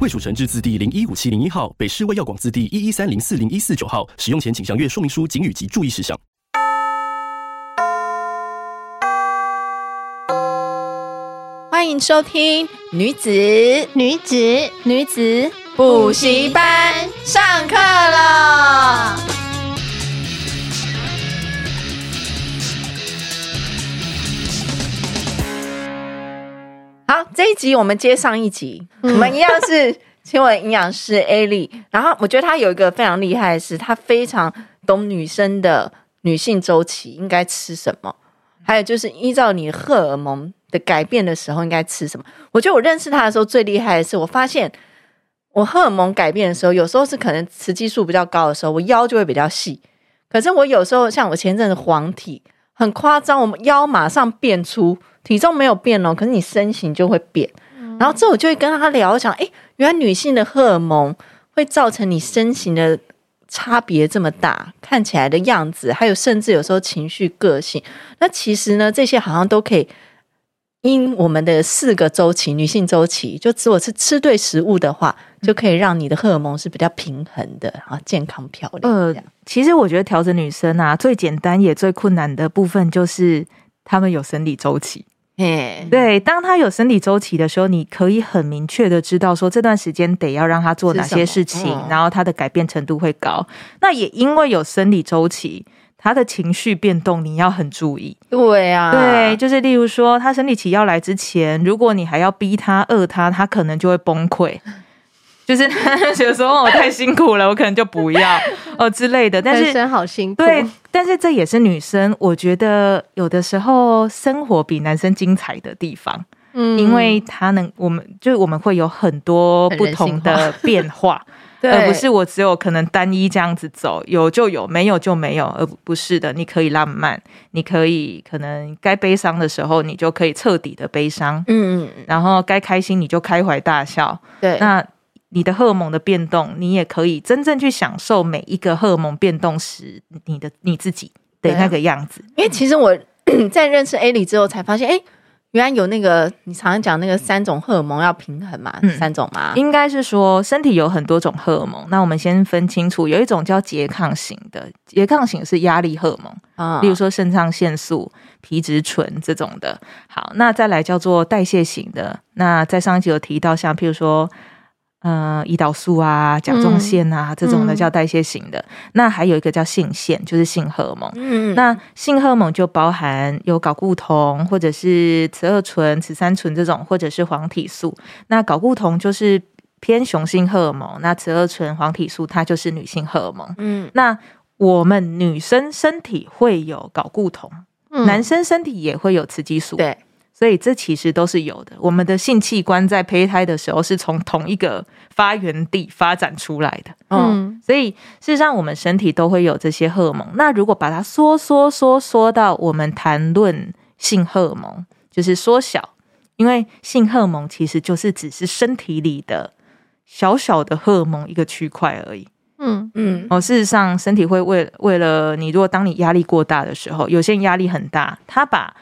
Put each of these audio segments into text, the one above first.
卫蜀成制字第零一五七零一号，北市卫药广字第一一三零四零一四九号。使用前请详阅说明书、警语及注意事项。欢迎收听女子女子女子补习班上课了。好，这一集我们接上一集，嗯、我们一样是请我营养师 Ali。然后我觉得她有一个非常厉害的是，她非常懂女生的女性周期应该吃什么，还有就是依照你荷尔蒙。的改变的时候应该吃什么？我觉得我认识她的时候最厉害的是，我发现我荷尔蒙改变的时候，有时候是可能雌激素比较高的时候，我腰就会比较细。可是我有时候像我前阵子黄体很夸张，我们腰马上变粗，体重没有变哦，可是你身形就会变。然后之后我就会跟他聊，想诶，原来女性的荷尔蒙会造成你身形的差别这么大，看起来的样子，还有甚至有时候情绪、个性。那其实呢，这些好像都可以。因我们的四个周期，女性周期，就如果是吃对食物的话，就可以让你的荷尔蒙是比较平衡的啊，健康漂亮。呃，其实我觉得调整女生啊，最简单也最困难的部分就是她们有生理周期。嘿，对，当他有生理周期的时候，你可以很明确的知道说这段时间得要让他做哪些事情，嗯、然后他的改变程度会高。那也因为有生理周期。他的情绪变动，你要很注意。对啊，对，就是例如说，他生理期要来之前，如果你还要逼他、饿他，他可能就会崩溃。就是他觉得说，我太辛苦了，我可能就不要 哦之类的。但是，好辛苦。对，但是这也是女生，我觉得有的时候生活比男生精彩的地方。嗯，因为他能，我们就我们会有很多不同的变化。对，而不是我只有可能单一这样子走，有就有，没有就没有，而不是的。你可以浪漫，你可以可能该悲伤的时候，你就可以彻底的悲伤，嗯嗯，然后该开心你就开怀大笑。对，那你的荷尔蒙的变动，你也可以真正去享受每一个荷尔蒙变动时你的你自己的那个样子。因为其实我 在认识 Ali 之后才发现，哎。原来有那个你常常讲那个三种荷尔蒙要平衡嘛？嗯、三种吗？应该是说身体有很多种荷尔蒙。那我们先分清楚，有一种叫拮抗型的，拮抗型是压力荷尔蒙啊，例如说肾上腺素、皮质醇这种的。好，那再来叫做代谢型的。那在上一集有提到，像譬如说。呃，胰岛素啊，甲状腺啊，嗯、这种的叫代谢型的。嗯、那还有一个叫性腺，就是性荷尔蒙。嗯，那性荷尔蒙就包含有睾固酮，或者是雌二醇、雌三醇这种，或者是黄体素。那睾固酮就是偏雄性荷尔蒙，那雌二醇、黄体素它就是女性荷尔蒙。嗯，那我们女生身体会有睾固酮，嗯、男生身体也会有雌激素。对。所以这其实都是有的。我们的性器官在胚胎的时候是从同一个发源地发展出来的。嗯，所以事实上我们身体都会有这些荷尔蒙。那如果把它缩缩缩缩到我们谈论性荷尔蒙，就是缩小，因为性荷尔蒙其实就是只是身体里的小小的荷尔蒙一个区块而已。嗯嗯。哦，事实上身体会为为了你，如果当你压力过大的时候，有些人压力很大，他把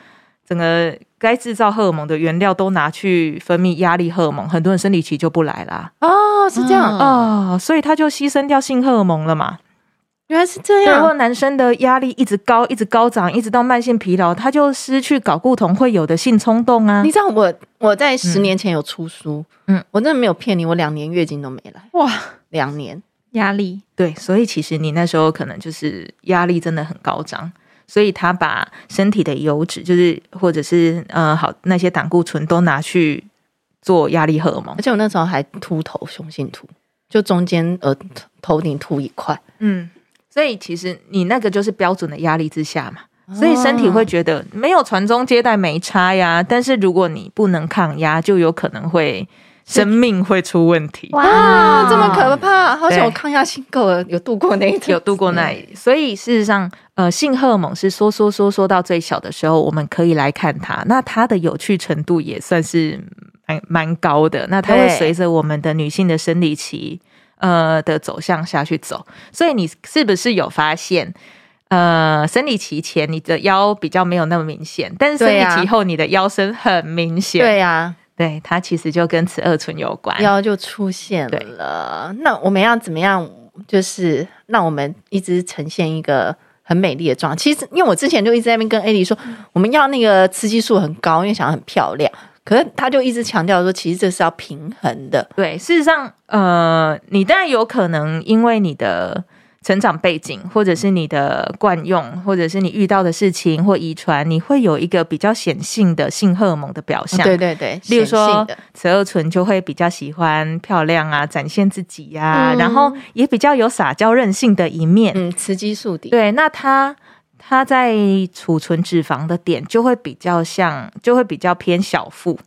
整个该制造荷尔蒙的原料都拿去分泌压力荷尔蒙，很多人生理期就不来啦。哦，是这样啊、哦，所以他就牺牲掉性荷尔蒙了嘛。原来是这样。然后男生的压力一直高，一直高涨，一直到慢性疲劳，他就失去睾固酮会有的性冲动啊。你知道我我在十年前有出书，嗯，我真的没有骗你，我两年月经都没来。哇，两年压力。对，所以其实你那时候可能就是压力真的很高涨。所以他把身体的油脂，就是或者是呃好那些胆固醇都拿去做压力荷尔蒙，而且我那时候还秃头，雄性秃，就中间呃头顶秃一块，嗯，所以其实你那个就是标准的压力之下嘛，所以身体会觉得没有传宗接代没差呀，但是如果你不能抗压，就有可能会生命会出问题。哇，这么可怕！好像我抗压性够了，有度过那一有度过那一。所以事实上，呃，性荷尔蒙是缩缩缩缩到最小的时候，我们可以来看它。那它的有趣程度也算是蛮蛮高的。那它会随着我们的女性的生理期呃的走向下去走。所以你是不是有发现？呃，生理期前你的腰比较没有那么明显，但是生理期后你的腰身很明显。对呀、啊，对，它其实就跟雌二醇有关，腰就出现了。那我们要怎么样？就是让我们一直呈现一个很美丽的状态。其实，因为我之前就一直在那边跟艾莉说，我们要那个雌激素很高，因为想要很漂亮。可是他就一直强调说，其实这是要平衡的。对，事实上，呃，你当然有可能因为你的。成长背景，或者是你的惯用，或者是你遇到的事情或遗传，你会有一个比较显性的性荷尔蒙的表象。对对对，例如说，雌二醇就会比较喜欢漂亮啊，展现自己呀、啊嗯，然后也比较有撒娇任性的一面。嗯，雌激素的。对，那它它在储存脂肪的点就会比较像，就会比较偏小腹。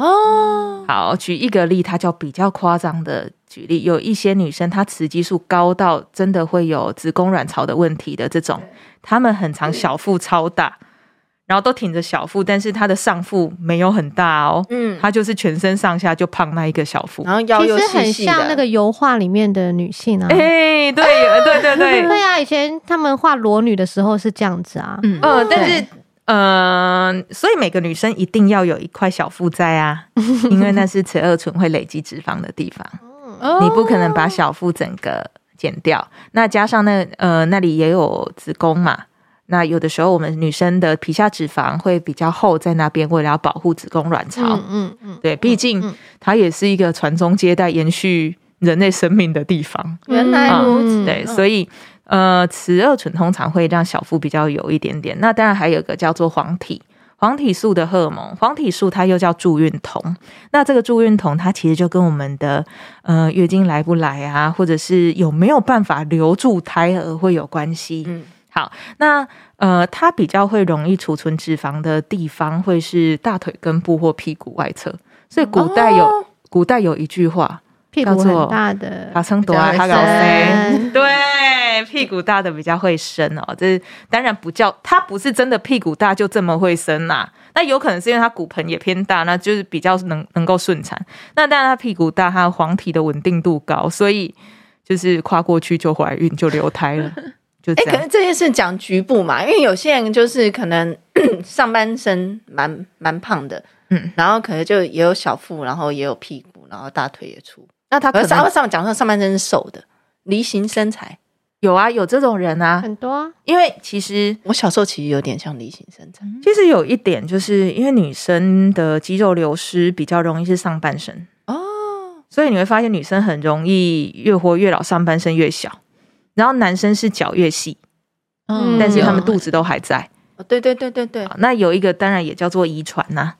哦，好，举一个例，它叫比较夸张的。举例，有一些女生，她雌激素高到真的会有子宫卵巢的问题的这种，她们很常小腹超大，然后都挺着小腹，但是她的上腹没有很大哦，嗯，她就是全身上下就胖那一个小腹，然后腰又细细的，其实很像那个油画里面的女性啊，哎、欸，对，对对对，对啊，以前他们画裸女的时候是这样子啊，嗯，呃，但是，嗯、呃，所以每个女生一定要有一块小腹在啊，因为那是雌二醇会累积脂肪的地方。你不可能把小腹整个减掉，那加上那呃那里也有子宫嘛，那有的时候我们女生的皮下脂肪会比较厚在那边，为了要保护子宫卵巢，嗯嗯，对，毕竟它也是一个传宗接代、延续人类生命的地方。原来如此，嗯、对，所以呃，雌二醇通常会让小腹比较有一点点。那当然还有一个叫做黄体。黄体素的荷尔蒙，黄体素它又叫助孕酮。那这个助孕酮，它其实就跟我们的呃月经来不来啊，或者是有没有办法留住胎儿会有关系。嗯，好，那呃，它比较会容易储存脂肪的地方会是大腿根部或屁股外侧。所以古代有、哦、古代有一句话。屁股很大的，把撑多啊，他搞生，对，屁股大的比较会生哦。这是当然不叫，他不是真的屁股大就这么会生呐、啊。那有可能是因为他骨盆也偏大，那就是比较能能够顺产。那当然他屁股大，他黄体的稳定度高，所以就是跨过去就怀孕就流胎了。就哎、欸，可能这件事讲局部嘛，因为有些人就是可能 上半身蛮蛮胖的，嗯，然后可能就也有小腹，然后也有屁股，然后大腿也粗。那他可能上上讲说上半身是瘦的，梨形身材有啊，有这种人啊，很多啊。因为其实我小时候其实有点像梨形身材。其实有一点，就是因为女生的肌肉流失比较容易是上半身哦，所以你会发现女生很容易越活越老，上半身越小，然后男生是脚越细，嗯，但是他们肚子都还在。哦，对对对对对。那有一个当然也叫做遗传呐。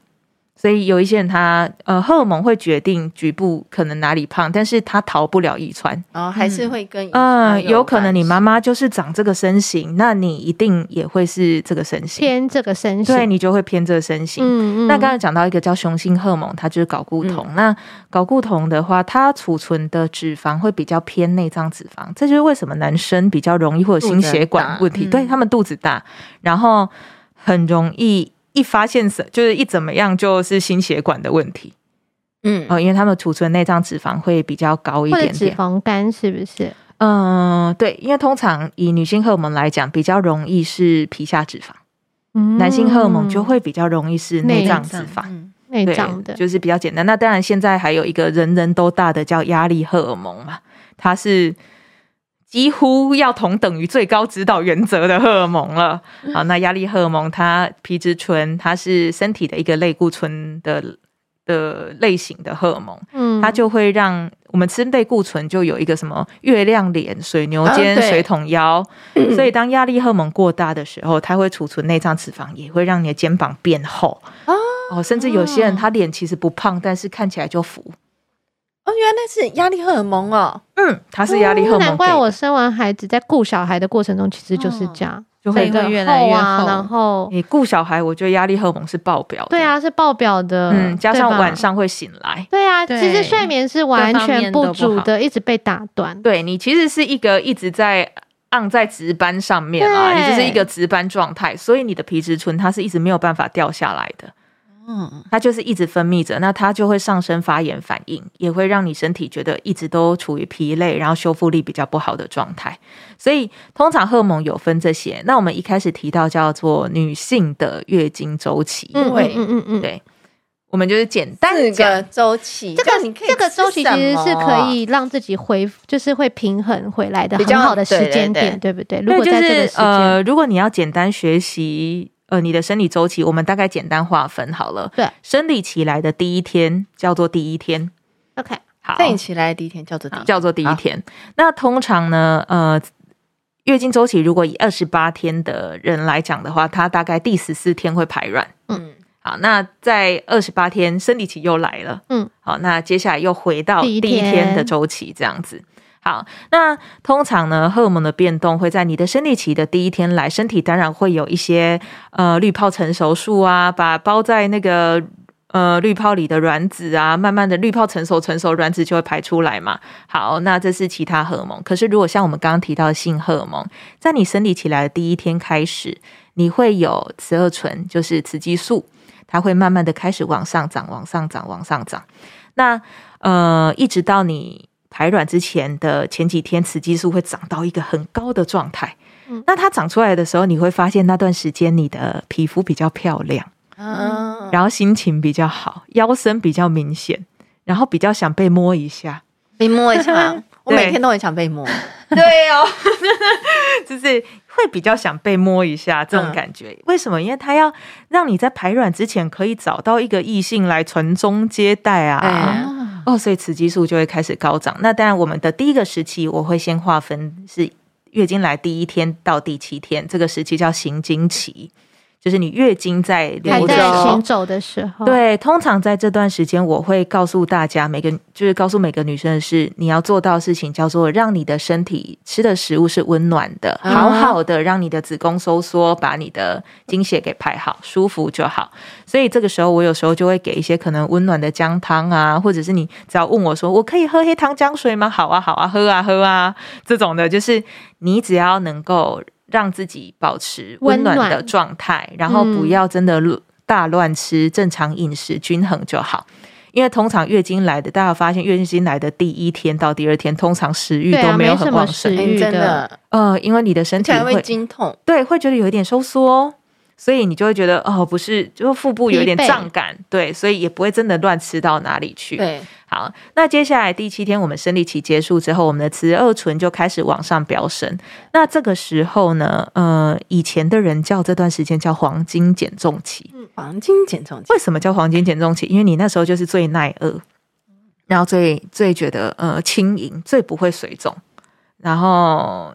所以有一些人他呃荷尔蒙会决定局部可能哪里胖，但是他逃不了遗传，哦，还是会跟嗯、呃，有可能你妈妈就是长这个身形，那你一定也会是这个身形，偏这个身形，对，你就会偏这个身形。嗯嗯。那刚才讲到一个叫雄性荷尔蒙，它就是睾固酮。嗯、那睾固酮的话，它储存的脂肪会比较偏内脏脂肪，这就是为什么男生比较容易会有心血管问题，对他们肚子大，然后很容易。一发现什就是一怎么样就是心血管的问题，嗯哦，因为他们储存内脏脂肪会比较高一点点，脂肪肝是不是？嗯，对，因为通常以女性荷尔蒙来讲，比较容易是皮下脂肪，嗯，男性荷尔蒙就会比较容易是内脏脂肪，内脏的，就是比较简单。那当然，现在还有一个人人都大的叫压力荷尔蒙嘛，它是。几乎要同等于最高指导原则的荷尔蒙了。好，那压力荷尔蒙它皮质醇，它是身体的一个类固醇的的类型的荷尔蒙。嗯，它就会让我们吃类固醇就有一个什么月亮脸、水牛肩、水桶腰。所以当压力荷尔蒙过大的时候，它会储存内脏脂肪，也会让你的肩膀变厚。哦，甚至有些人他脸其实不胖，但是看起来就浮。哦，原来是压力荷尔蒙哦。嗯，它是压力荷尔蒙。难怪我生完孩子在顾小孩的过程中，其实就是这样，就会越来越厚。然后你顾小孩，我觉得压力荷尔蒙是爆表的。对啊，是爆表的。嗯，加上晚上会醒来。对啊，其实睡眠是完全不足的，一直被打断。对，你其实是一个一直在。按在值班上面啊，你就是一个值班状态，所以你的皮质醇它是一直没有办法掉下来的，嗯，它就是一直分泌着，那它就会上升发炎反应，也会让你身体觉得一直都处于疲累，然后修复力比较不好的状态。所以通常荷尔蒙有分这些，那我们一开始提到叫做女性的月经周期，嗯嗯嗯嗯，对。我们就是简单的四个周期，这个这个周期其实是可以让自己恢，就是会平衡回来的比较好的时间点，对不对？如果在这个时间，呃，如果你要简单学习，呃，你的生理周期，我们大概简单划分好了。对，生理期来的第一天叫做第一天。OK，好，生理期来的第一天叫做叫做第一天。那通常呢，呃，月经周期如果以二十八天的人来讲的话，他大概第十四天会排卵。嗯。好，那在二十八天生理期又来了，嗯，好，那接下来又回到第一天的周期，这样子。好，那通常呢，荷尔蒙的变动会在你的生理期的第一天来，身体当然会有一些呃滤泡成熟术啊，把包在那个呃滤泡里的卵子啊，慢慢的滤泡成熟，成熟卵子就会排出来嘛。好，那这是其他荷尔蒙。可是如果像我们刚刚提到的性荷尔蒙，在你生理起来的第一天开始，你会有雌二醇，就是雌激素。它会慢慢的开始往上涨，往上涨，往上涨。那呃，一直到你排卵之前的前几天，雌激素会长到一个很高的状态。嗯，那它长出来的时候，你会发现那段时间你的皮肤比较漂亮，嗯，然后心情比较好，腰身比较明显，然后比较想被摸一下，被摸一下。我每天都很想被摸。对哦，就是。会比较想被摸一下这种感觉，嗯、为什么？因为它要让你在排卵之前可以找到一个异性来传宗接代啊！哦，所以雌激素就会开始高涨。那当然，我们的第一个时期我会先划分是月经来第一天到第七天，这个时期叫行经期。就是你月经在流在行走的时候，对，通常在这段时间，我会告诉大家，每个就是告诉每个女生的是，你要做到的事情叫做让你的身体吃的食物是温暖的，好好的让你的子宫收缩，把你的经血给排好，舒服就好。所以这个时候，我有时候就会给一些可能温暖的姜汤啊，或者是你只要问我说，我可以喝黑糖姜水吗？好啊，好啊，喝啊，喝啊，这种的，就是你只要能够。让自己保持温暖的状态，然后不要真的大乱吃，嗯、正常饮食均衡就好。因为通常月经来的，大家发现月经来的第一天到第二天，通常食欲都没有很旺盛，啊、真的。呃，因为你的身体会经痛，对，会觉得有一点收缩，所以你就会觉得哦，不是，就腹部有点胀感，备对，所以也不会真的乱吃到哪里去。对。好，那接下来第七天，我们生理期结束之后，我们的雌二醇就开始往上飙升。那这个时候呢，呃，以前的人叫这段时间叫黄金减重期。嗯，黄金减重期为什么叫黄金减重期？因为你那时候就是最耐饿，然后最最觉得呃轻盈，最不会水肿，然后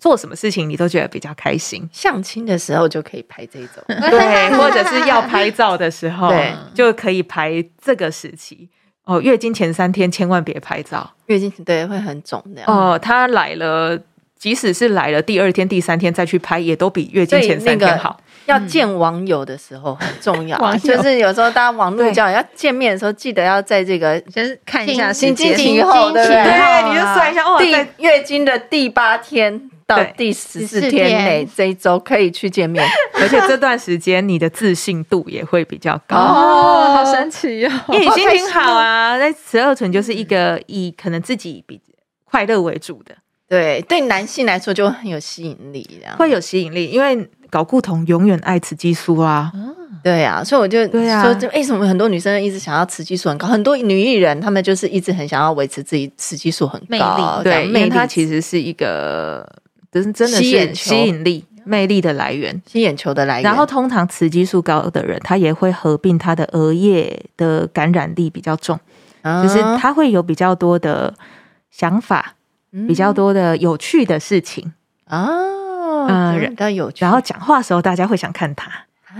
做什么事情你都觉得比较开心。相亲的时候就可以拍这种，对，或者是要拍照的时候，对，就可以拍这个时期。哦，月经前三天千万别拍照，月经对会很肿的。哦，他来了，即使是来了第二天、第三天再去拍，也都比月经前三天好。要见网友的时候很重要，就是有时候大家网络交友要见面的时候，记得要在这个先看一下心情后，对不对？对，你就算一下哦，第月经的第八天到第十四天内这一周可以去见面，而且这段时间你的自信度也会比较高哦，好神奇哦！因为你心情好啊，那十二醇就是一个以可能自己比快乐为主的，对，对男性来说就很有吸引力，会有吸引力，因为搞固酮永远爱雌激素啊，对啊，所以我就说，就为什么很多女生一直想要雌激素很高，很多女艺人她们就是一直很想要维持自己雌激素很高，对，因为它其实是一个。真真的是吸引力、魅力的来源，吸眼球的来源。然后，通常雌激素高的人，他也会合并他的额叶的感染力比较重，啊、就是他会有比较多的想法，嗯、比较多的有趣的事情啊。嗯，比较有趣。然后讲话的时候，大家会想看他，啊、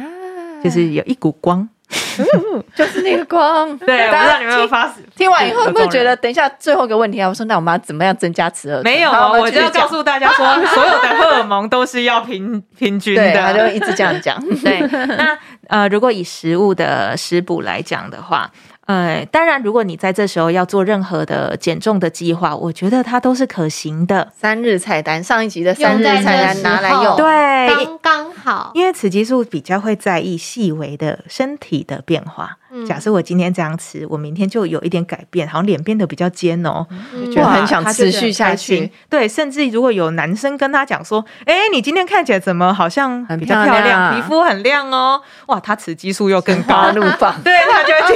就是有一股光。就是那个光。对，我不知道你们有没有发听完以后有没有觉得，等一下最后一个问题啊？我说那我们要怎么样增加雌二醇？没有，我就要告诉大家说，所有的荷尔蒙都是要平平均的，他就一直这样讲。对，那呃，如果以食物的食补来讲的话。呃，当然，如果你在这时候要做任何的减重的计划，我觉得它都是可行的。三日菜单，上一集的三日菜单拿来用，对，刚刚好。因为雌激素比较会在意细微的身体的变化。假设我今天这样吃，我明天就有一点改变，好像脸变得比较尖哦，觉得很想持续下去。对，甚至如果有男生跟他讲说：“哎，你今天看起来怎么好像比较漂亮，皮肤很亮哦？”哇，他雌激素又更高，怒放，对，他就会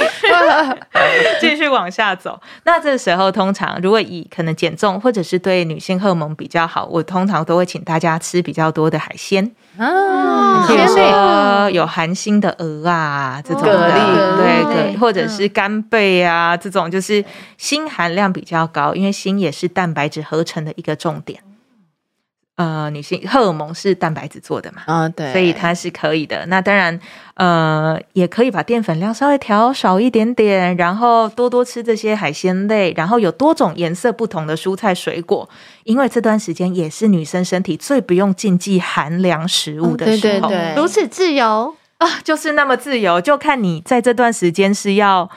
继 续继续往下走。那这时候通常如果以可能减重或者是对女性荷尔蒙比较好，我通常都会请大家吃比较多的海鲜。啊，比如说有含锌的鹅啊，这种的，对，对，或者是干贝啊，这种就是锌含量比较高，因为锌也是蛋白质合成的一个重点。呃，女性荷尔蒙是蛋白质做的嘛？啊，对，所以它是可以的。那当然，呃，也可以把淀粉量稍微调少一点点，然后多多吃这些海鲜类，然后有多种颜色不同的蔬菜水果，因为这段时间也是女生身体最不用禁忌寒凉食物的时候。对对对，如此自由啊，就是那么自由，就看你在这段时间是要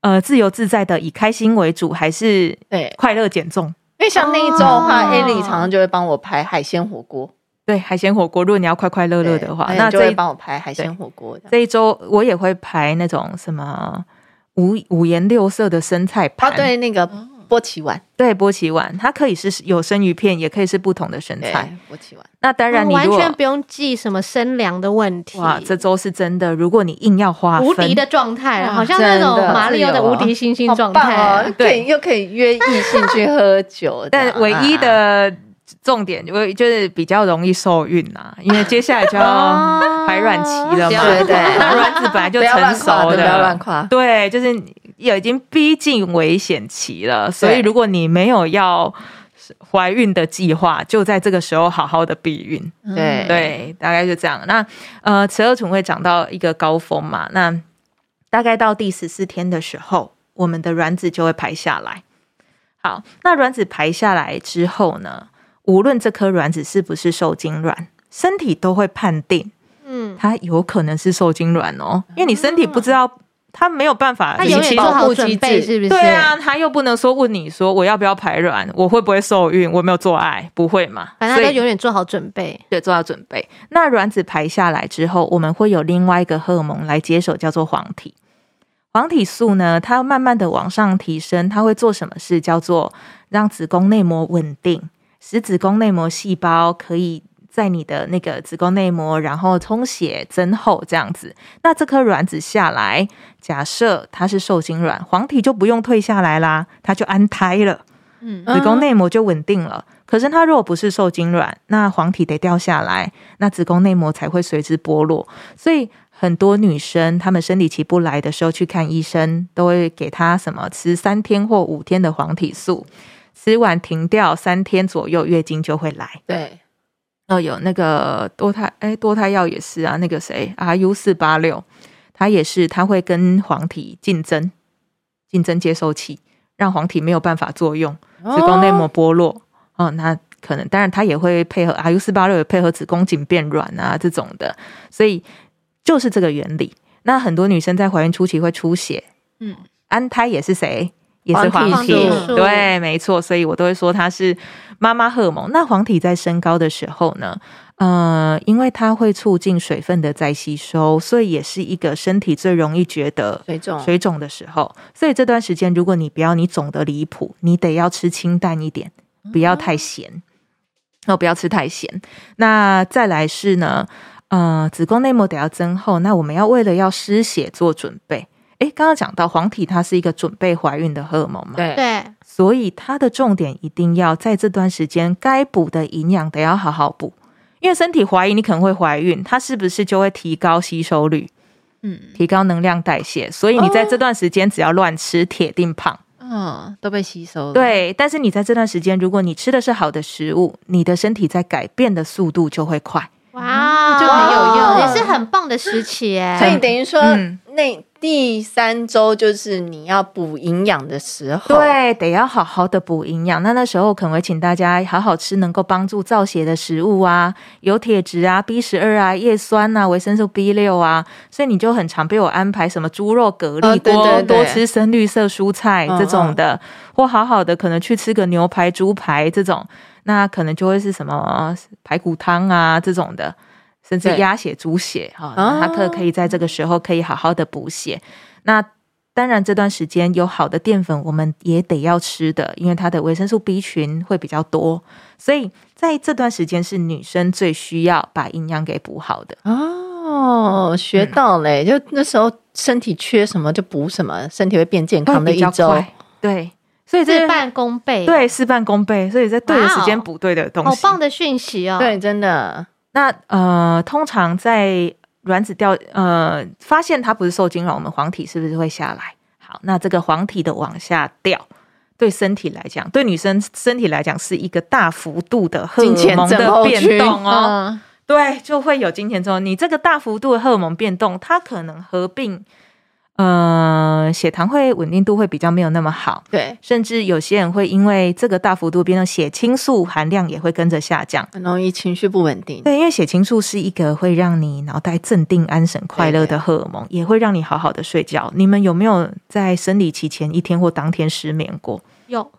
呃自由自在的以开心为主，还是对快乐减重。像那一周的话，Ellie、哦、常常就会帮我拍海鲜火锅。对，海鲜火锅，如果你要快快乐乐的话，那就会帮我拍海鲜火锅。这一周我也会拍那种什么五五颜六色的生菜盘。哦，对，那个。波奇碗，对，波奇碗，它可以是有生鱼片，也可以是不同的生菜。波奇碗，那当然你完全不用记什么生凉的问题。哇，这周是真的，如果你硬要花无敌的状态，好像那种马里奥的无敌星星状态，对，又可以约异性去喝酒。但唯一的重点，就就是比较容易受孕呐，因为接下来就要 排卵期了嘛。对对，那卵子本来就成熟的，不要乱夸。对，就是。也已经逼近危险期了，所以如果你没有要怀孕的计划，就在这个时候好好的避孕。对对，大概就这样。那呃，雌二醇会长到一个高峰嘛？那大概到第十四天的时候，我们的卵子就会排下来。好，那卵子排下来之后呢，无论这颗卵子是不是受精卵，身体都会判定，嗯，它有可能是受精卵哦，因为你身体不知道。他没有办法，他永远做好准备，是不是？对啊，他又不能说问你说我要不要排卵，我会不会受孕，我没有做爱，不会嘛？反正他永远做好准备，对，做好准备。那卵子排下来之后，我们会有另外一个荷尔蒙来接手，叫做黄体。黄体素呢，它慢慢的往上提升，它会做什么事？叫做让子宫内膜稳定，使子宫内膜细胞可以。在你的那个子宫内膜，然后充血增厚这样子，那这颗卵子下来，假设它是受精卵，黄体就不用退下来啦，它就安胎了，嗯，子宫内膜就稳定了。可是它如果不是受精卵，那黄体得掉下来，那子宫内膜才会随之剥落。所以很多女生她们生理期不来的时候去看医生，都会给她什么吃三天或五天的黄体素，吃完停掉三天左右，月经就会来。对。哦，有那个多胎哎，多胎药也是啊。那个谁，RU 四八六，它也是，它会跟黄体竞争，竞争接收器，让黄体没有办法作用，子宫内膜剥落。哦，哦，那可能，当然它也会配合 RU 四八六，也配合子宫颈变软啊这种的，所以就是这个原理。那很多女生在怀孕初期会出血，嗯，安胎也是谁？也是黄体，对，没错，所以我都会说它是妈妈荷尔蒙。那黄体在升高的时候呢，呃，因为它会促进水分的再吸收，所以也是一个身体最容易觉得水肿水肿的时候。所以这段时间，如果你不要你肿得离谱，你得要吃清淡一点，不要太咸，哦，不要吃太咸。那再来是呢，呃，子宫内膜得要增厚，那我们要为了要失血做准备。哎，刚刚讲到黄体，它是一个准备怀孕的荷尔蒙嘛？对对，所以它的重点一定要在这段时间，该补的营养得要好好补，因为身体怀疑你可能会怀孕，它是不是就会提高吸收率？嗯，提高能量代谢，所以你在这段时间只要乱吃，铁定胖。嗯，都被吸收了。对，但是你在这段时间，如果你吃的是好的食物，你的身体在改变的速度就会快。哇，就很有用，也是很棒的时期哎。所以等于说，那第三周就是你要补营养的时候，对，得要好好的补营养。那那时候可能会请大家好好吃能够帮助造血的食物啊，有铁质啊、B 十二啊、叶酸啊、维生素 B 六啊。所以你就很常被我安排什么猪肉蛤蜊锅，多多吃深绿色蔬菜这种的，或好好的可能去吃个牛排、猪排这种。那可能就会是什么排骨汤啊这种的，甚至鸭血、猪血哈，它可可以在这个时候可以好好的补血。那当然这段时间有好的淀粉，我们也得要吃的，因为它的维生素 B 群会比较多，所以在这段时间是女生最需要把营养给补好的。哦，学到嘞！就那时候身体缺什么就补什么，身体会变健康的一周。对。所以事半功倍，对，事半功倍。所以在对的时间补对的东西，好棒的讯息哦！对，真的。那呃，通常在卵子掉呃，发现它不是受精卵，我们黄体是不是会下来？好，那这个黄体的往下掉，对身体来讲，对女生身体来讲是一个大幅度的荷尔蒙的变动哦。嗯、对，就会有金钱之后。你这个大幅度的荷尔蒙变动，它可能合并。呃，血糖会稳定度会比较没有那么好，对，甚至有些人会因为这个大幅度变动，血清素含量也会跟着下降，很容易情绪不稳定。对，因为血清素是一个会让你脑袋镇定、安神、快乐的荷尔蒙，对对，也会让你好好的睡觉。你们有没有在生理期前一天或当天失眠过？有，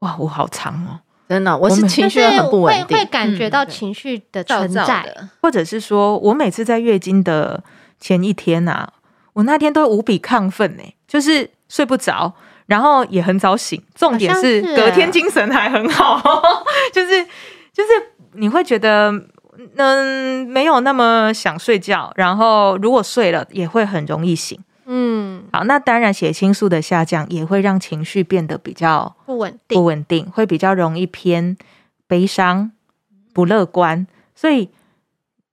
哇，我好长哦，真的，我是情绪很不稳定，会会感觉到情绪的存在，或者是说我每次在月经的前一天啊。我那天都无比亢奋呢，就是睡不着，然后也很早醒。重点是隔天精神还很好，就是就是你会觉得嗯没有那么想睡觉，然后如果睡了也会很容易醒。嗯，好，那当然血清素的下降也会让情绪变得比较不稳定，不稳定会比较容易偏悲伤、不乐观，所以。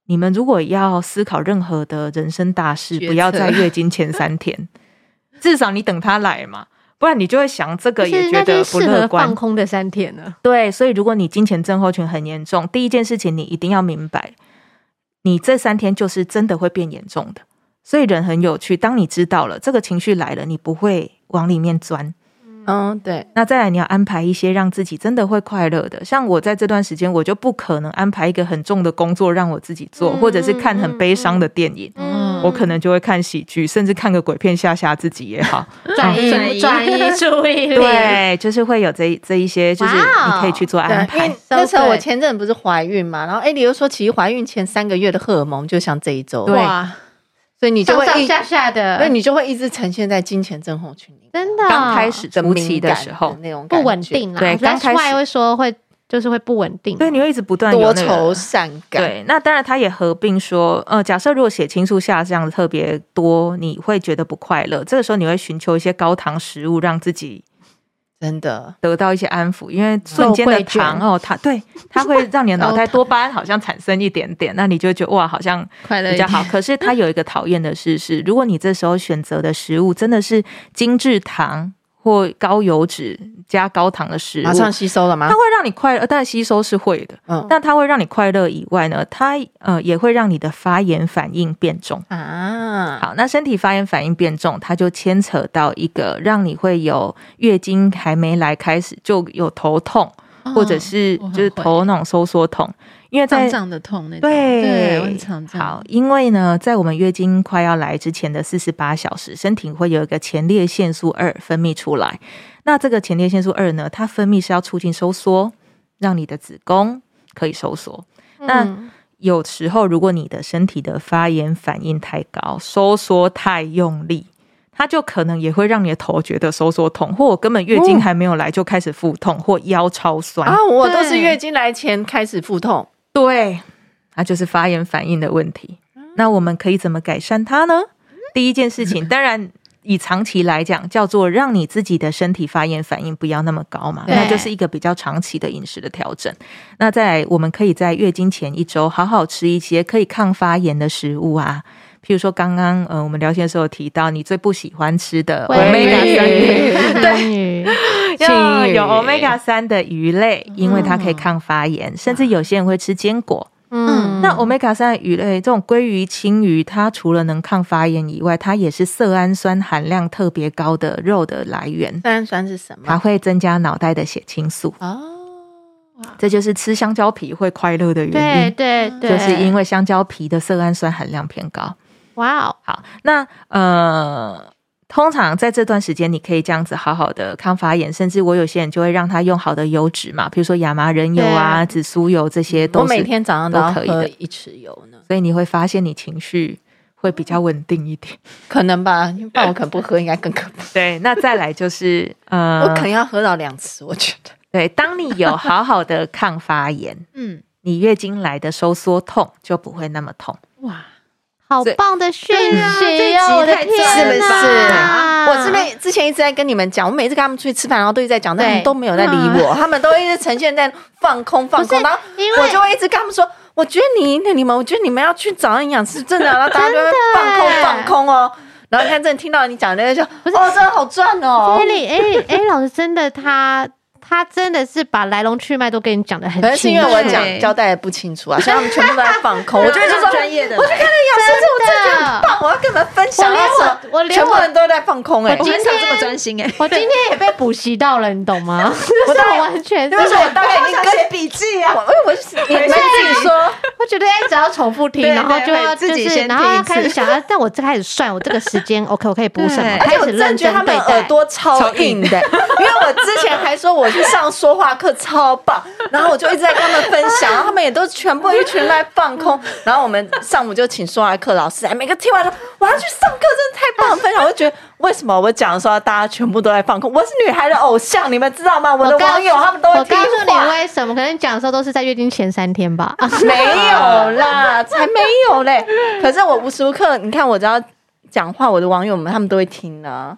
你们如果要思考任何的人生大事，不要在月经前三天，至少你等他来嘛，不然你就会想这个也觉得不乐观。放空的三天了，对，所以如果你金钱症候群很严重，第一件事情你一定要明白，你这三天就是真的会变严重的。所以人很有趣，当你知道了这个情绪来了，你不会往里面钻。嗯，对。那再来，你要安排一些让自己真的会快乐的。像我在这段时间，我就不可能安排一个很重的工作让我自己做，嗯、或者是看很悲伤的电影。嗯，我可能就会看喜剧，甚至看个鬼片吓吓自己也好，转移转移 注意力。对，就是会有这这一些，就是你可以去做安排。那时候我前阵不是怀孕嘛，然后哎，你又说其实怀孕前三个月的荷尔蒙就像这一周。对。所以你就会上上下下的，那你就会一直呈现在金钱症候群里。真的，刚开始初期的时候那种不稳定啦。对，刚开始会说会就是会不稳定。对，你会一直不断多愁善感。对，那当然他也合并说，呃，假设如果血清素下降特别多，你会觉得不快乐。这个时候你会寻求一些高糖食物，让自己。真的得到一些安抚，因为瞬间的糖哦，它对它会让你的脑袋多巴胺好像产生一点点，那你就觉得哇，好像快乐比较好。可是它有一个讨厌的事是，如果你这时候选择的食物真的是精致糖。或高油脂加高糖的食物，马上吸收了吗？它会让你快乐，但吸收是会的。嗯，但它会让你快乐以外呢，它呃也会让你的发炎反应变重啊。好，那身体发炎反应变重，它就牵扯到一个让你会有月经还没来开始就有头痛，哦、或者是就是头那种收缩痛。因为在胀胀的痛那种，对。好，因为呢，在我们月经快要来之前的四十八小时，身体会有一个前列腺素二分泌出来。那这个前列腺素二呢，它分泌是要促进收缩，让你的子宫可以收缩。嗯、那有时候，如果你的身体的发炎反应太高，收缩太用力，它就可能也会让你的头觉得收缩痛，或我根本月经还没有来就开始腹痛，或腰超酸啊。我都是月经来前开始腹痛。对，那就是发炎反应的问题。那我们可以怎么改善它呢？第一件事情，当然以长期来讲，叫做让你自己的身体发炎反应不要那么高嘛，那就是一个比较长期的饮食的调整。那在，我们可以在月经前一周好好吃一些可以抗发炎的食物啊，譬如说刚刚呃我们聊天的时候提到你最不喜欢吃的 Omega 三，对。要有 omega 三的鱼类，因为它可以抗发炎，甚至有些人会吃坚果，嗯，嗯，那 Omega 三的鱼类这种鲑鱼、青鱼，它除了能抗发炎以外，它也是色氨酸含量特别高的肉的来源。色氨酸是什么？它会增加脑袋的血清素。哦，这就是吃香蕉皮会快乐的原因。对对对，就是因为香蕉皮的色氨酸含量偏高。哇哦，好，那呃。通常在这段时间，你可以这样子好好的抗发炎，甚至我有些人就会让他用好的油脂嘛，比如说亚麻仁油啊、紫苏油这些都，都我每天早上都可以喝一匙油呢。所以你会发现你情绪会比较稳定一点，可能吧？不然我可能不喝，应该更可怕。对，那再来就是呃，我可能要喝到两次，我觉得。对，当你有好好的抗发炎，嗯，你月经来的收缩痛就不会那么痛。哇。好棒的讯息啊！我的天，是不是？我这边之前一直在跟你们讲，我每次跟他们出去吃饭，然后都一直在讲，但他们都没有在理我，他们都一直呈现在放空放空。然后我就会一直跟他们说，我觉得你那你们，我觉得你们要去找营养师，真的，然后大家就会放空放空哦。然后你看，真的听到你讲那个，就哦，真的好赚哦。哎，哎哎，老师真的他。他真的是把来龙去脉都跟你讲的很清楚，可能是因为我讲交代的不清楚啊，所以他们全部都在放空。我觉得就是专业的，我就看到营养师，我真的很棒，我要跟你们分享。我连全部人都在放空哎，我今天这么专心哎，我今天也被补习到了，你懂吗？我完全，就是。我大概已经写笔记啊，我我你们自己说，我觉得哎只要重复听，然后就要就是，然后要开始想，要但我开始算我这个时间，OK，我可以补什么？开始认真对待。耳朵超硬的，因为我之前还说我去上说话课超棒，然后我就一直在跟他们分享，然后他们也都全部一群人在放空，然后我们上午就请说话课老师来，每个听完说我要去上课，真的太棒了！分享我就觉得为什么我讲的时候大家全部都在放空？我是女孩的偶像，你们知道吗？我的网友他们都会听。我告诉你为什么？可能讲的时候都是在月经前三天吧？没有啦，才没有嘞！可是我无时无刻，你看我只要讲话，我的网友们他们都会听呢。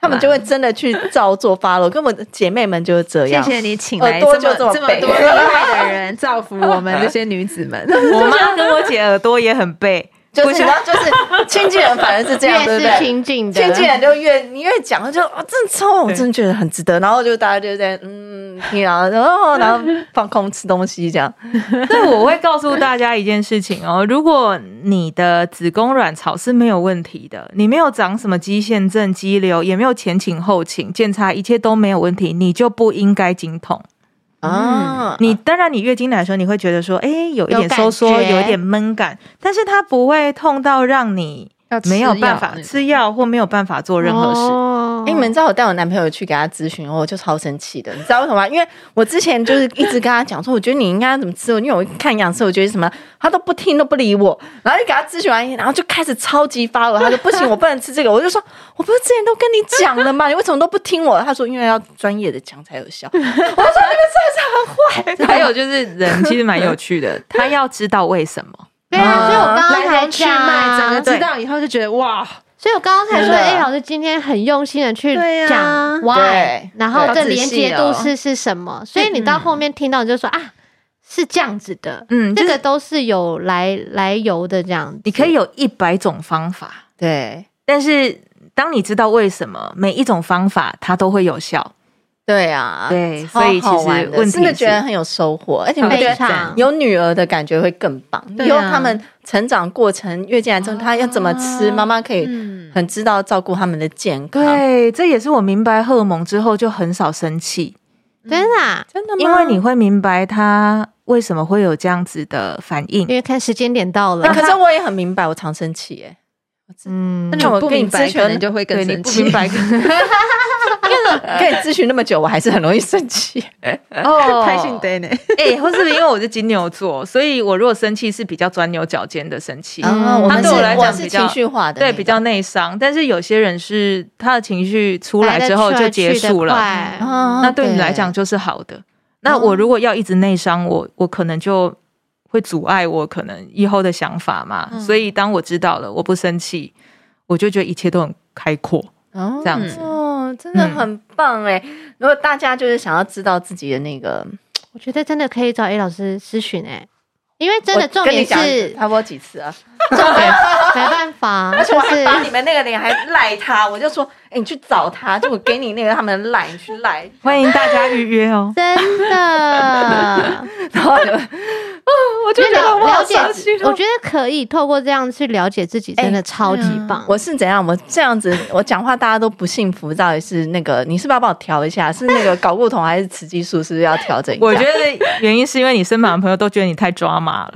他们就会真的去照做发了，跟我的姐妹们就是这样。谢谢你请来这么这么多厉害 的人造福我们这些女子们。我妈跟我姐耳朵也很背。就是，然后就是亲近人反而是这样，对不对？亲近的，亲近人就越你越讲，就啊，真的超，我真的觉得很值得。然后就大家就在嗯听，然后然后然后放空吃东西这样。所以我会告诉大家一件事情哦，如果你的子宫卵巢是没有问题的，你没有长什么肌腺症、肌瘤，也没有前倾后倾，检查一切都没有问题，你就不应该经痛。啊，你当然，你月经来的时候，你会觉得说，哎，有一点收缩，有一点闷感，但是它不会痛到让你没有办法吃药或没有办法做任何事。哎，你们知道我带我男朋友去给他咨询，我就超生气的。你知道为什么吗？因为我之前就是一直跟他讲说，我觉得你应该怎么吃。因为我看营养生，我觉得什么，他都不听，都不理我。然后就给他咨询完，然后就开始超级发了。他说不行，我不能吃这个。我就说，我不是之前都跟你讲了吗？你为什么都不听我？他说因为要专业的讲才有效。我说你们真的是很坏。还有就是人其实蛮有趣的，他要知道为什么。对啊，所以我刚刚才去脉，整个知道以后就觉得哇。所以我刚刚才说，哎，老师今天很用心的去讲 why，然后这连接度是是什么？所以你到后面听到你就说啊，是这样子的，嗯，这个都是有来来由的这样子。你可以有一百种方法，对，但是当你知道为什么每一种方法它都会有效。对啊，对，所以其实我真的觉得很有收获，而且我觉得有女儿的感觉会更棒。以后他们成长过程月经来之后，他要怎么吃，妈妈可以很知道照顾他们的健康。对，这也是我明白荷尔蒙之后就很少生气。真的？真的吗？因为你会明白他为什么会有这样子的反应，因为看时间点到了。可是我也很明白，我常生气耶。嗯，那我不明白，可能就会更生气。可以 咨询那么久，我还是很容易生气。哦，开心的呢。哎，或是因为我是金牛座，所以我如果生气是比较钻牛角尖的生气。嗯，他对我来讲是情绪化的，对，比较内伤。但是有些人是他的情绪出来之后就结束了，那对你来讲就是好的。那我如果要一直内伤，我我可能就会阻碍我可能以后的想法嘛。所以当我知道了，我不生气，我就觉得一切都很开阔。哦，这样子哦。真的很棒哎！如果大家就是想要知道自己的那个，我觉得真的可以找 A 老师咨询哎，因为真的重点是差不多几次啊，重点没办法，而且我还把你们那个脸还赖他，我就说哎，你去找他，就我给你那个他们的赖，你去赖，欢迎大家预约哦，真的。然后就 我就觉得我了解，我觉得可以透过这样去了解自己，真的超级棒。我是怎样？我这样子，我讲话大家都不幸福，到底是那个？你是不是要帮我调一下？是那个搞不同还是雌激素？是不是要调整一下？我觉得原因是因为你身旁的朋友都觉得你太抓马了。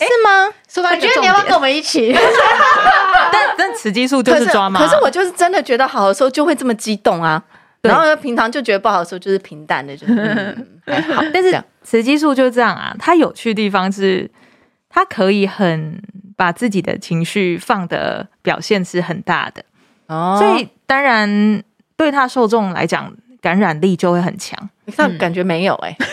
哎，是吗？我觉得你要不要跟我们一起？但但雌激素就是抓嘛。可是我就是真的觉得好的时候就会这么激动啊。然后平常就觉得不好的时候就是平淡的，就是 还好。但是雌激素就这样啊，它有趣的地方是，它可以很把自己的情绪放的表现是很大的哦，所以当然对他受众来讲感染力就会很强。你看感觉没有哎、欸。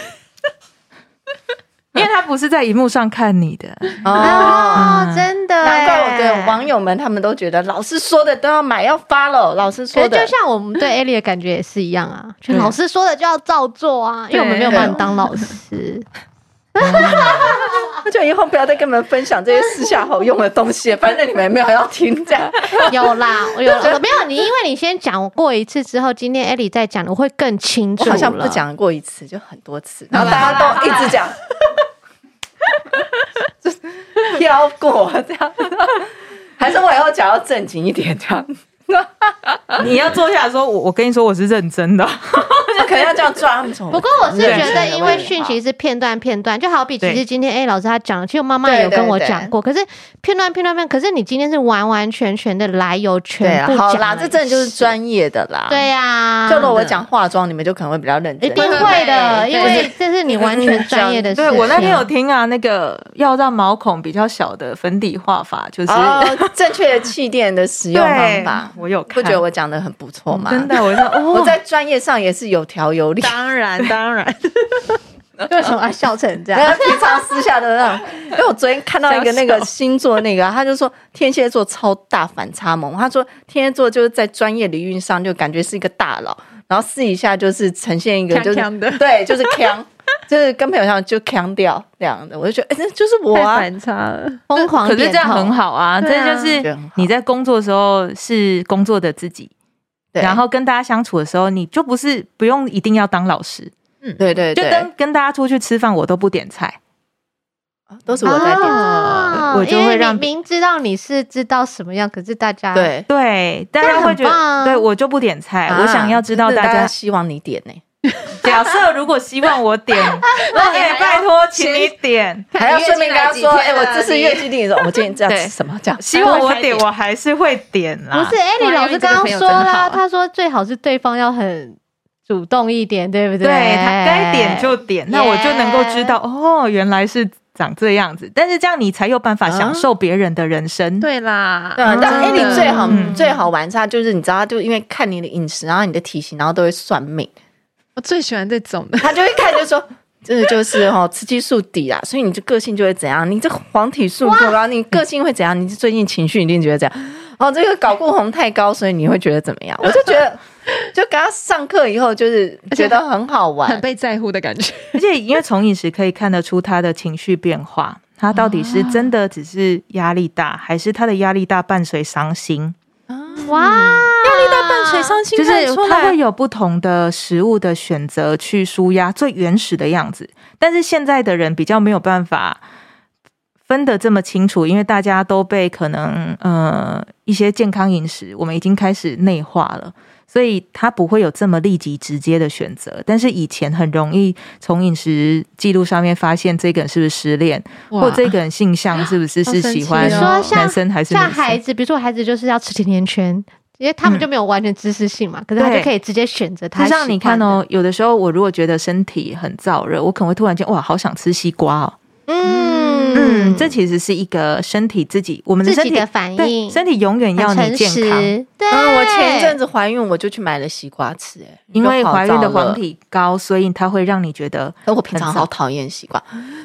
因为他不是在荧幕上看你的哦，哦，真的，难怪我的网友们他们都觉得老师说的都要买要 follow，老师说的就像我们对 Ellie 的感觉也是一样啊，就老师说的就要照做啊，因为我们没有办法当老师。那 就以后不要再跟你们分享这些私下好用的东西，反正你们也没有要听这样。有啦，有啦，没有你，因为你先讲过一次之后，今天 Ellie 再讲，我会更清楚。我好像不讲过一次，就很多次，然后大家都一直讲。就飘过这样子，还是我以后讲要正经一点这样。你要坐下来说，我我跟你说我是认真的，就可能要这样抓他们。不过我是觉得，因为讯息是片段片段，就好比其实今天 A 老师他讲，其实我妈妈有跟我讲过。可是片段片段片，可是你今天是完完全全的来由全部讲。好啦，这真的就是专业的啦。对呀，就如果我讲化妆，你们就可能会比较认真。一定会的，因为这是你完全专业的事。对，我那天有听啊，那个要让毛孔比较小的粉底画法，就是 正确的气垫的使用方法。我有看，不觉得我讲的很不错吗？真的，我说、哦、我在专业上也是有条有理。当然，当然，为什么要笑成这样？平常私下的那种，因为我昨天看到一个那个星座那个，他就说天蝎座超大反差萌。他说天蝎座就是在专业领域上就感觉是一个大佬，然后私底下就是呈现一个就是对，就是锵。就是跟朋友像就锵掉这样的，我就觉得哎，这、欸、就是我啊，反差了，疯狂。可是这样很好啊，这就是你在工作的时候是工作的自己，然后跟大家相处的时候，你就不是不用一定要当老师，嗯，对对，对，就跟跟大家出去吃饭，我都不点菜，都是我在点我就会让明知道你是知道什么样，可是大家对。对，大家会觉得对我就不点菜，啊、我想要知道大家希望你点呢、欸。假设如果希望我点，那也拜托，请你点，还要顺便跟他说，哎，我这是月经的时候，我今天这样吃什么？这样希望我点，我还是会点啦。不是，艾莉老师刚刚说了，他说最好是对方要很主动一点，对不对？对，他该点就点，那我就能够知道，哦，原来是长这样子。但是这样你才有办法享受别人的人生。对啦，对，但哎，你最好最好玩他就是你知道，他就因为看你的饮食，然后你的体型，然后都会算命。我最喜欢这种的，他就会看，就说这个就是哦，雌激素低啦，所以你这个性就会怎样？你这黄体素过高，你个性会怎样？你最近情绪一定觉得怎样。哦，这个睾固酮太高，所以你会觉得怎么样？我就觉得，就跟他上课以后，就是觉得很好玩，很被在乎的感觉。而且因为从饮食可以看得出他的情绪变化，他到底是真的只是压力大，还是他的压力大伴随伤心？哇，压力大就是他会有不同的食物的选择去舒压最原始的样子。但是现在的人比较没有办法分得这么清楚，因为大家都被可能呃一些健康饮食，我们已经开始内化了。所以他不会有这么立即直接的选择，但是以前很容易从饮食记录上面发现这个人是不是失恋，或这个人性向是不是是喜欢 男生还是女生？像孩子，比如说孩子就是要吃甜甜圈，因为他们就没有完全知识性嘛，嗯、可是他就可以直接选择他。就像你看哦，有的时候我如果觉得身体很燥热，我可能会突然间哇，好想吃西瓜哦。嗯。嗯，这其实是一个身体自己，我们的身体的反应，身体永远要你健康。对，我前一阵子怀孕，我就去买了西瓜吃，哎，因为怀孕的黄体高，所以它会让你觉得。我平常好讨厌西瓜，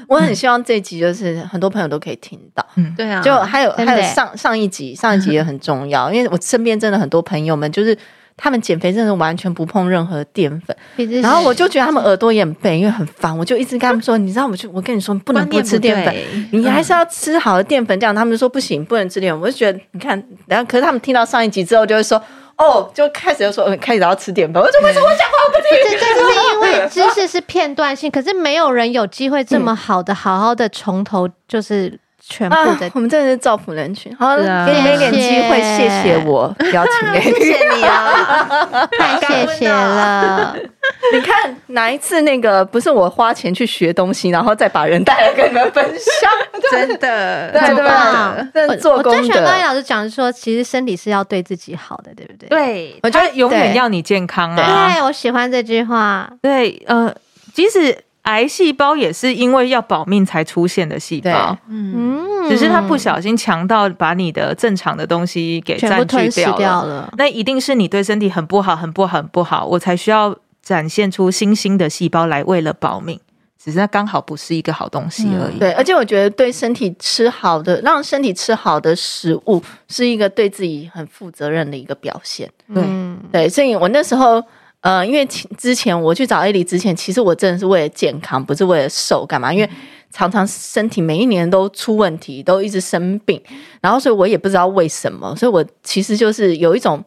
我很希望这集就是很多朋友都可以听到。嗯，对啊，就还有还有上上一集，上一集也很重要，因为我身边真的很多朋友们就是。他们减肥真的完全不碰任何淀粉，然后我就觉得他们耳朵也很笨，因为很烦。我就一直跟他们说，你知道，我就我跟你说，不能不吃淀粉，你还是要吃好的淀粉。这样他们就说不行，不能吃淀粉。我就觉得，你看，然后可是他们听到上一集之后，就会说，哦，就开始就说，嗯，开始要吃淀粉。我就为什么我讲话不听？这就是因为知识是片段性，可是没有人有机会这么好的、好好的从头就是。全部的、啊，我们真的是造福人群。好，啊、给你们一点机会，谢谢我邀请你，谢谢你啊，太谢谢了。你看哪一次那个不是我花钱去学东西，然后再把人带来跟你们分享？真的，对吧？做功德。我最喜欢刚才老师讲说，其实身体是要对自己好的，对不对？对，我觉得永远要你健康啊。对，我喜欢这句话。对，呃，即使。癌细胞也是因为要保命才出现的细胞，嗯，只是它不小心强到把你的正常的东西给占据掉了，掉了，那一定是你对身体很不好、很不好、很不好，我才需要展现出新兴的细胞来为了保命，只是它刚好不是一个好东西而已。嗯、对，而且我觉得对身体吃好的，让身体吃好的食物，是一个对自己很负责任的一个表现。对，嗯、对，所以我那时候。呃，因为之前我去找艾莉之前，其实我真的是为了健康，不是为了瘦干嘛？因为常常身体每一年都出问题，都一直生病，然后所以我也不知道为什么，所以我其实就是有一种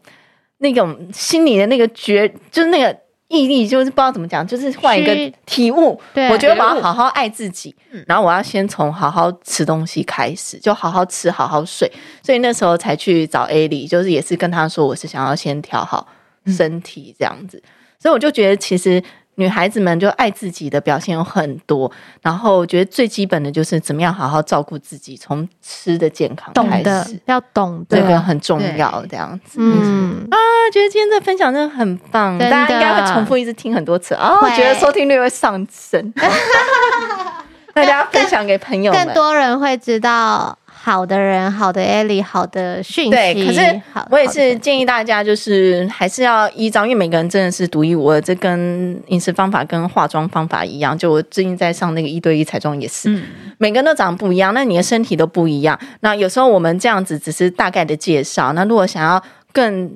那种心里的那个觉，就是那个毅力，就是不知道怎么讲，就是换一个体悟。对，我觉得我要好好爱自己，然后我要先从好好吃东西开始，就好好吃，好好睡。所以那时候才去找艾莉，就是也是跟她说，我是想要先调好。身体这样子，所以我就觉得，其实女孩子们就爱自己的表现有很多。然后我觉得最基本的就是怎么样好好照顾自己，从吃的健康开始，要懂得这个很重要。这样子，嗯啊，觉得今天这分享真的很棒，大家应该会重复一直听很多次啊，我觉得收听率会上升。大家分享给朋友们，更多人会知道。好的人，好的 Ellie，好的讯息。对，可是我也是建议大家，就是还是要依照，因为每个人真的是独一无二。这跟饮食方法、跟化妆方法一样。就我最近在上那个一对一彩妆也是，嗯、每个人都长得不一样，那你的身体都不一样。那有时候我们这样子只是大概的介绍。那如果想要更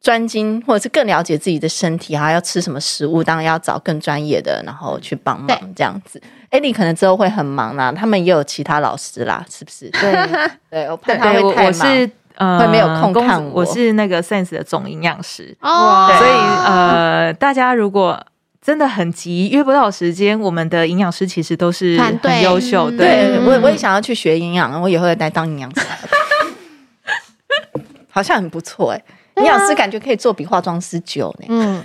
专精，或者是更了解自己的身体，还要吃什么食物，当然要找更专业的，然后去帮忙这样子。艾莉可能之后会很忙啦，他们也有其他老师啦，是不是？对 对，我怕他会太忙，我是呃会没有空看我。我是那个 Sense 的总营养师哦，所以呃，大家如果真的很急约不到时间，我们的营养师其实都是很优秀。对，我我也想要去学营养，我以后也来当营养师，好像很不错哎，营养师感觉可以做比化妆师久呢。嗯。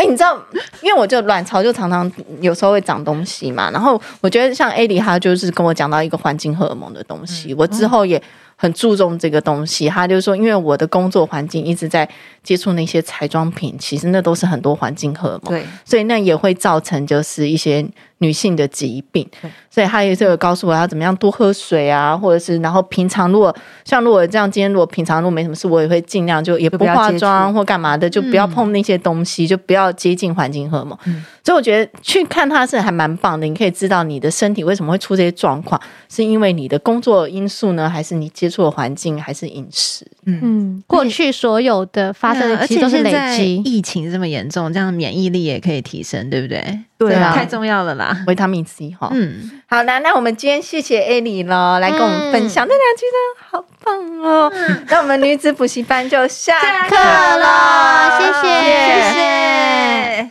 哎，你知道，因为我就卵巢就常常有时候会长东西嘛，然后我觉得像艾莉她就是跟我讲到一个环境荷尔蒙的东西，我之后也很注重这个东西。她就说，因为我的工作环境一直在接触那些彩妆品，其实那都是很多环境荷尔蒙，对，所以那也会造成就是一些。女性的疾病，所以他也是有告诉我要怎么样多喝水啊，或者是然后平常如果像如果这样，今天如果平常如果没什么事，我也会尽量就也不化妆或干嘛的，就不要碰那些东西，就不要接近环境荷尔蒙。嗯、所以我觉得去看他是还蛮棒的，你可以知道你的身体为什么会出这些状况，是因为你的工作因素呢，还是你接触的环境，还是饮食？嗯，过去所有的发生的其实都是累积。疫情这么严重，这样免疫力也可以提升，对不对？对啊，太重要了啦，维他命 C 哈。嗯，好啦，那我们今天谢谢艾莉了，来跟我们分享，那两句真的好棒哦。那我们女子补习班就下课了，谢谢，谢谢，